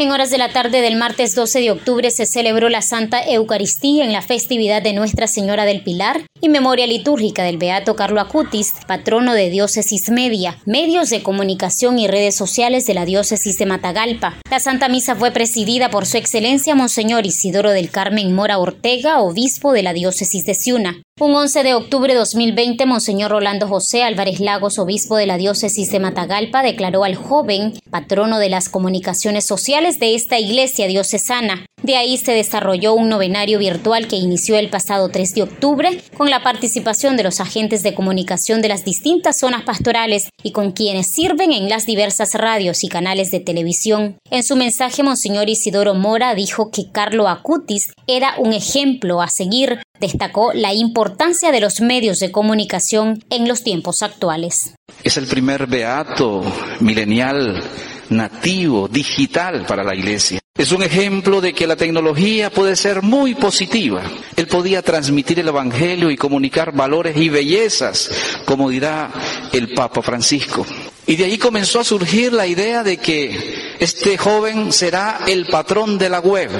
En horas de la tarde del martes 12 de octubre se celebró la Santa Eucaristía en la festividad de Nuestra Señora del Pilar y memoria litúrgica del Beato Carlo Acutis, patrono de Diócesis Media, medios de comunicación y redes sociales de la Diócesis de Matagalpa. La Santa Misa fue presidida por Su Excelencia Monseñor Isidoro del Carmen Mora Ortega, obispo de la Diócesis de Ciuna. Un 11 de octubre de 2020, Monseñor Rolando José Álvarez Lagos, obispo de la diócesis de Matagalpa, declaró al joven patrono de las comunicaciones sociales de esta iglesia diocesana. De ahí se desarrolló un novenario virtual que inició el pasado 3 de octubre con la participación de los agentes de comunicación de las distintas zonas pastorales y con quienes sirven en las diversas radios y canales de televisión. En su mensaje, Monseñor Isidoro Mora dijo que Carlo Acutis era un ejemplo a seguir Destacó la importancia de los medios de comunicación en los tiempos actuales. Es el primer beato milenial nativo, digital para la iglesia. Es un ejemplo de que la tecnología puede ser muy positiva. Él podía transmitir el Evangelio y comunicar valores y bellezas, como dirá el Papa Francisco. Y de ahí comenzó a surgir la idea de que este joven será el patrón de la web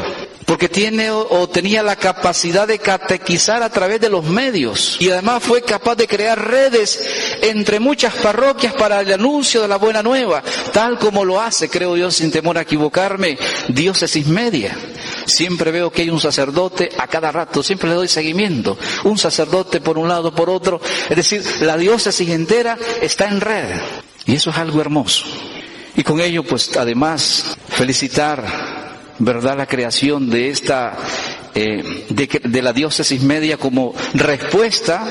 porque tiene o, tenía la capacidad de catequizar a través de los medios y además fue capaz de crear redes entre muchas parroquias para el anuncio de la buena nueva, tal como lo hace, creo yo, sin temor a equivocarme, diócesis media. Siempre veo que hay un sacerdote a cada rato, siempre le doy seguimiento, un sacerdote por un lado, por otro, es decir, la diócesis entera está en red y eso es algo hermoso. Y con ello, pues además, felicitar ¿verdad?, la creación de esta, eh, de, la diócesis media como respuesta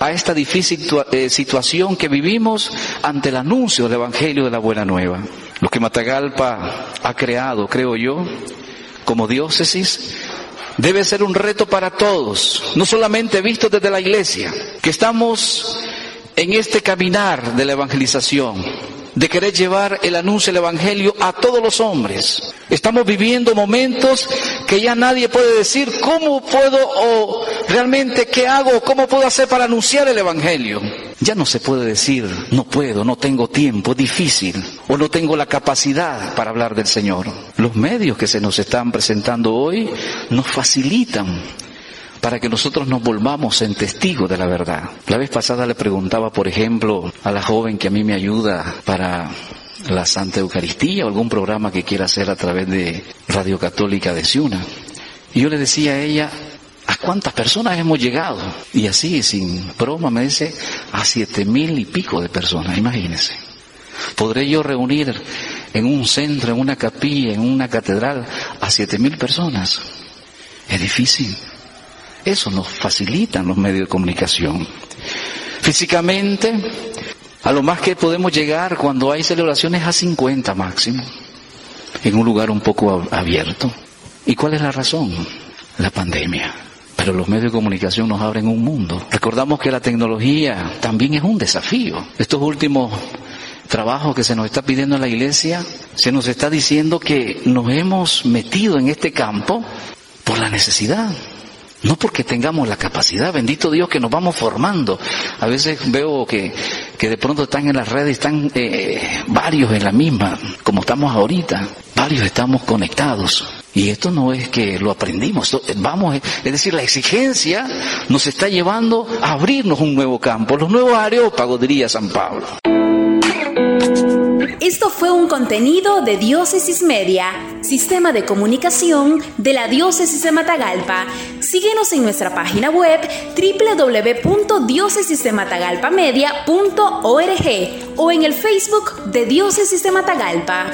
a esta difícil eh, situación que vivimos ante el anuncio del Evangelio de la Buena Nueva. Lo que Matagalpa ha creado, creo yo, como diócesis, debe ser un reto para todos, no solamente visto desde la iglesia, que estamos en este caminar de la evangelización, de querer llevar el anuncio del Evangelio a todos los hombres. Estamos viviendo momentos que ya nadie puede decir cómo puedo o realmente qué hago, cómo puedo hacer para anunciar el Evangelio. Ya no se puede decir no puedo, no tengo tiempo, difícil o no tengo la capacidad para hablar del Señor. Los medios que se nos están presentando hoy nos facilitan para que nosotros nos volvamos en testigos de la verdad. La vez pasada le preguntaba, por ejemplo, a la joven que a mí me ayuda para la Santa Eucaristía o algún programa que quiera hacer a través de Radio Católica de Ciuna. Y yo le decía a ella, ¿a cuántas personas hemos llegado? Y así, sin broma, me dice, a siete mil y pico de personas, imagínense. ¿Podré yo reunir en un centro, en una capilla, en una catedral, a siete mil personas? Es difícil. Eso nos facilitan los medios de comunicación. Físicamente, a lo más que podemos llegar cuando hay celebraciones a 50 máximo, en un lugar un poco abierto. ¿Y cuál es la razón? La pandemia. Pero los medios de comunicación nos abren un mundo. Recordamos que la tecnología también es un desafío. Estos últimos trabajos que se nos está pidiendo en la iglesia, se nos está diciendo que nos hemos metido en este campo por la necesidad. No porque tengamos la capacidad, bendito Dios que nos vamos formando. A veces veo que, que de pronto están en las redes, están eh, varios en la misma, como estamos ahorita, varios estamos conectados. Y esto no es que lo aprendimos, vamos, es decir, la exigencia nos está llevando a abrirnos un nuevo campo, los nuevos areópagos, diría San Pablo. Esto fue un contenido de Diócesis Media, sistema de comunicación de la Diócesis de Matagalpa. Síguenos en nuestra página web www.diócesisdematagalpamedia.org o en el Facebook de Diócesis de Matagalpa.